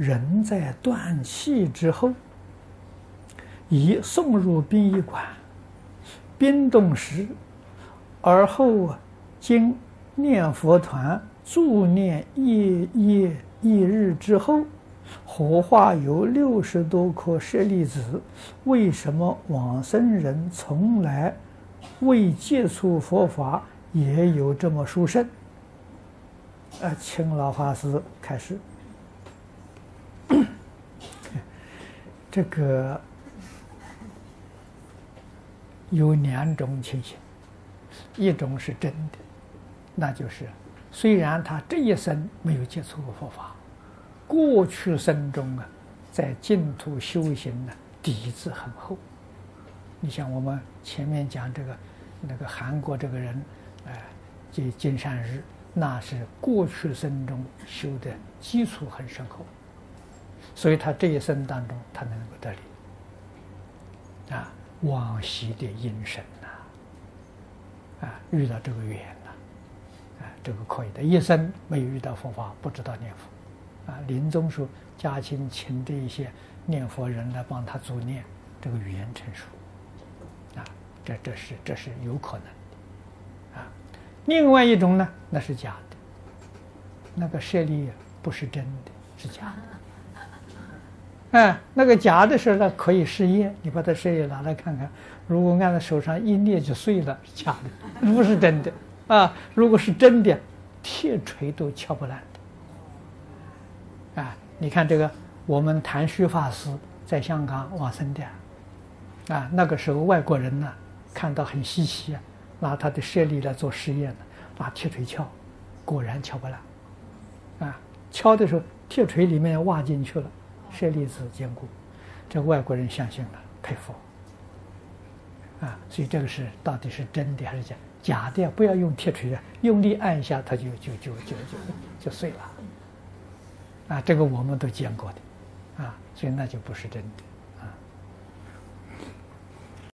人在断气之后，已送入殡仪馆，冰冻时，而后，经念佛团助念一夜一日之后，火化有六十多颗舍利子。为什么往生人从来未接触佛法，也有这么殊胜？呃，请老法师开始。这个有两种情形，一种是真的，那就是虽然他这一生没有接触过佛法，过去生中啊，在净土修行呢底子很厚。你像我们前面讲这个那个韩国这个人，哎，这金善日，那是过去生中修的基础很深厚。所以他这一生当中，他能够得力。啊，往昔的因身呐，啊，遇到这个缘呐，啊，这个可以的。一生没有遇到佛法，不知道念佛，啊，临终时家亲请这一些念佛人来帮他助念，这个语言成熟，啊，这这是这是有可能的，啊，另外一种呢，那是假的，那个舍利不是真的，是假的。哎，那个假的时候呢，可以试验。你把它试验拿来看看，如果按在手上一捏就碎了，假的，不是真的啊。如果是真的，铁锤都敲不烂的。啊，你看这个，我们谭虚法师在香港往生的，啊，那个时候外国人呢看到很稀奇啊，拿他的舍利来做实验呢，拿铁锤敲，果然敲不烂。啊，敲的时候铁锤里面挖进去了。这例子坚固，这外国人相信了，佩服。啊，所以这个是到底是真的还是假？假的不要用铁锤啊，用力按一下，它就就就就就就碎了。啊，这个我们都见过的，啊，所以那就不是真的。